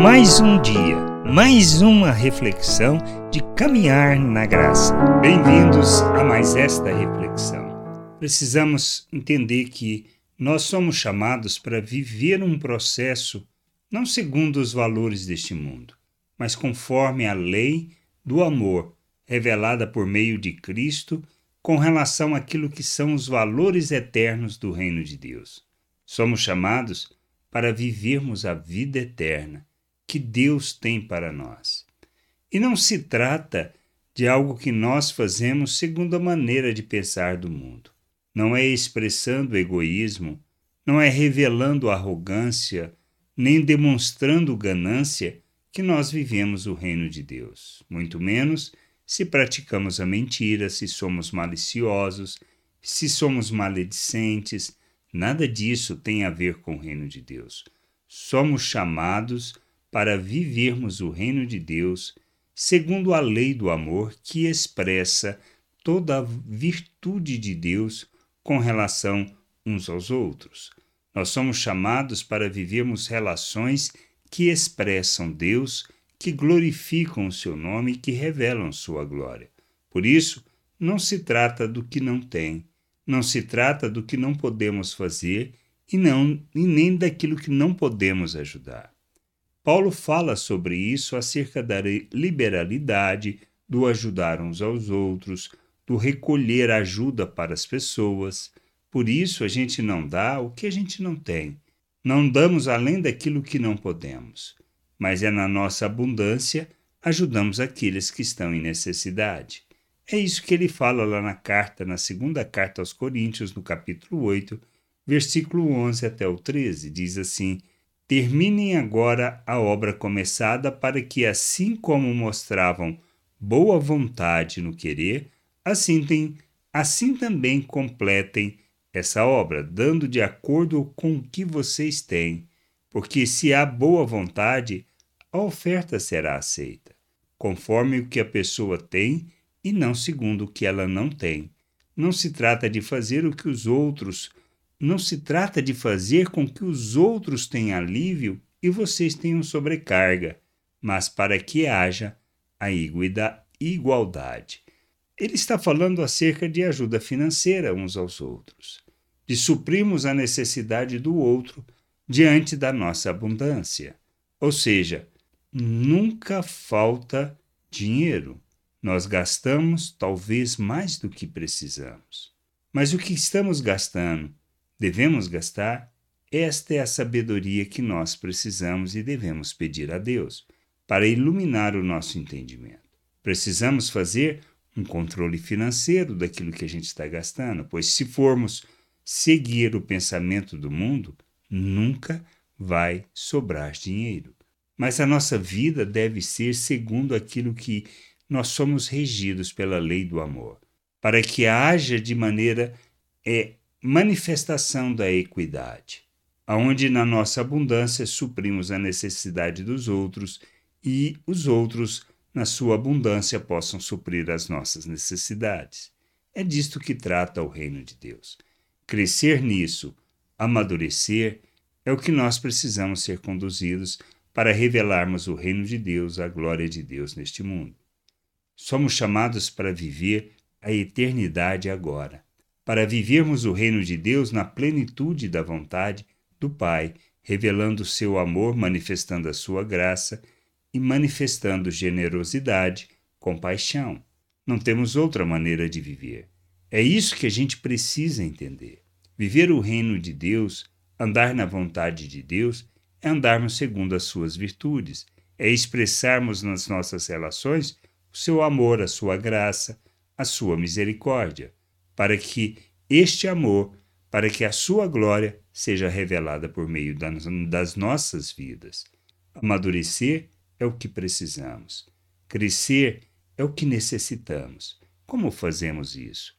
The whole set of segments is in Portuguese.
Mais um dia, mais uma reflexão de caminhar na graça. Bem-vindos a mais esta reflexão. Precisamos entender que nós somos chamados para viver um processo não segundo os valores deste mundo, mas conforme a lei do amor revelada por meio de Cristo com relação àquilo que são os valores eternos do reino de Deus. Somos chamados para vivermos a vida eterna que Deus tem para nós. E não se trata de algo que nós fazemos segundo a maneira de pensar do mundo. Não é expressando egoísmo, não é revelando arrogância, nem demonstrando ganância que nós vivemos o reino de Deus. Muito menos se praticamos a mentira, se somos maliciosos, se somos maledicentes. Nada disso tem a ver com o reino de Deus. Somos chamados para vivermos o reino de Deus segundo a lei do amor que expressa toda a virtude de Deus com relação uns aos outros. Nós somos chamados para vivermos relações que expressam Deus, que glorificam o seu nome e que revelam sua glória. Por isso, não se trata do que não tem, não se trata do que não podemos fazer e, não, e nem daquilo que não podemos ajudar. Paulo fala sobre isso acerca da liberalidade, do ajudar uns aos outros, do recolher ajuda para as pessoas. Por isso a gente não dá o que a gente não tem. Não damos além daquilo que não podemos. Mas é na nossa abundância ajudamos aqueles que estão em necessidade. É isso que ele fala lá na carta, na segunda carta aos Coríntios, no capítulo 8, versículo 11 até o 13. Diz assim: Terminem agora a obra começada, para que, assim como mostravam boa vontade no querer, assim, tem, assim também completem essa obra, dando de acordo com o que vocês têm. Porque se há boa vontade, a oferta será aceita, conforme o que a pessoa tem e não segundo o que ela não tem. Não se trata de fazer o que os outros não se trata de fazer com que os outros tenham alívio e vocês tenham sobrecarga, mas para que haja a igualdade. Ele está falando acerca de ajuda financeira uns aos outros, de suprirmos a necessidade do outro diante da nossa abundância. Ou seja, nunca falta dinheiro. Nós gastamos talvez mais do que precisamos. Mas o que estamos gastando devemos gastar, esta é a sabedoria que nós precisamos e devemos pedir a Deus para iluminar o nosso entendimento. Precisamos fazer um controle financeiro daquilo que a gente está gastando, pois se formos seguir o pensamento do mundo, nunca vai sobrar dinheiro. Mas a nossa vida deve ser segundo aquilo que nós somos regidos pela lei do amor, para que haja de maneira é, manifestação da equidade, aonde na nossa abundância suprimos a necessidade dos outros e os outros, na sua abundância, possam suprir as nossas necessidades. É disto que trata o reino de Deus. Crescer nisso, amadurecer, é o que nós precisamos ser conduzidos para revelarmos o reino de Deus, a glória de Deus neste mundo. Somos chamados para viver a eternidade agora para vivermos o reino de Deus na plenitude da vontade do Pai, revelando seu amor, manifestando a sua graça e manifestando generosidade, compaixão. Não temos outra maneira de viver. É isso que a gente precisa entender. Viver o reino de Deus, andar na vontade de Deus, é andarmos segundo as suas virtudes, é expressarmos nas nossas relações o seu amor, a sua graça, a sua misericórdia para que este amor, para que a sua glória seja revelada por meio das nossas vidas. Amadurecer é o que precisamos. Crescer é o que necessitamos. Como fazemos isso?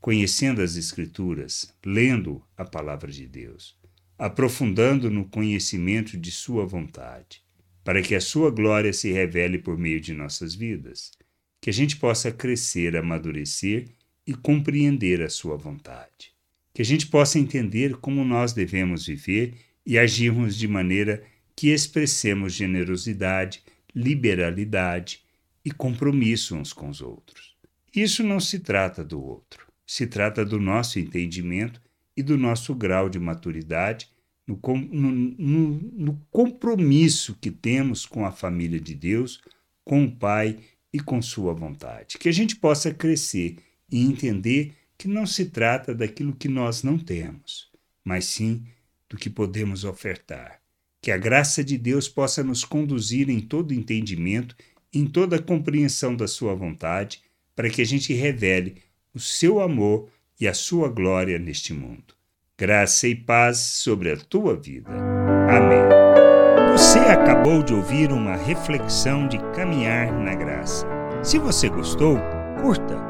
Conhecendo as Escrituras, lendo a palavra de Deus, aprofundando no conhecimento de Sua vontade, para que a Sua glória se revele por meio de nossas vidas, que a gente possa crescer, amadurecer e compreender a sua vontade. Que a gente possa entender como nós devemos viver e agirmos de maneira que expressemos generosidade, liberalidade e compromisso uns com os outros. Isso não se trata do outro, se trata do nosso entendimento e do nosso grau de maturidade no, no, no, no compromisso que temos com a família de Deus, com o Pai e com Sua vontade. Que a gente possa crescer e entender que não se trata daquilo que nós não temos, mas sim do que podemos ofertar. Que a graça de Deus possa nos conduzir em todo entendimento, em toda compreensão da Sua vontade, para que a gente revele o seu amor e a sua glória neste mundo. Graça e paz sobre a tua vida. Amém. Você acabou de ouvir uma reflexão de caminhar na graça. Se você gostou, curta,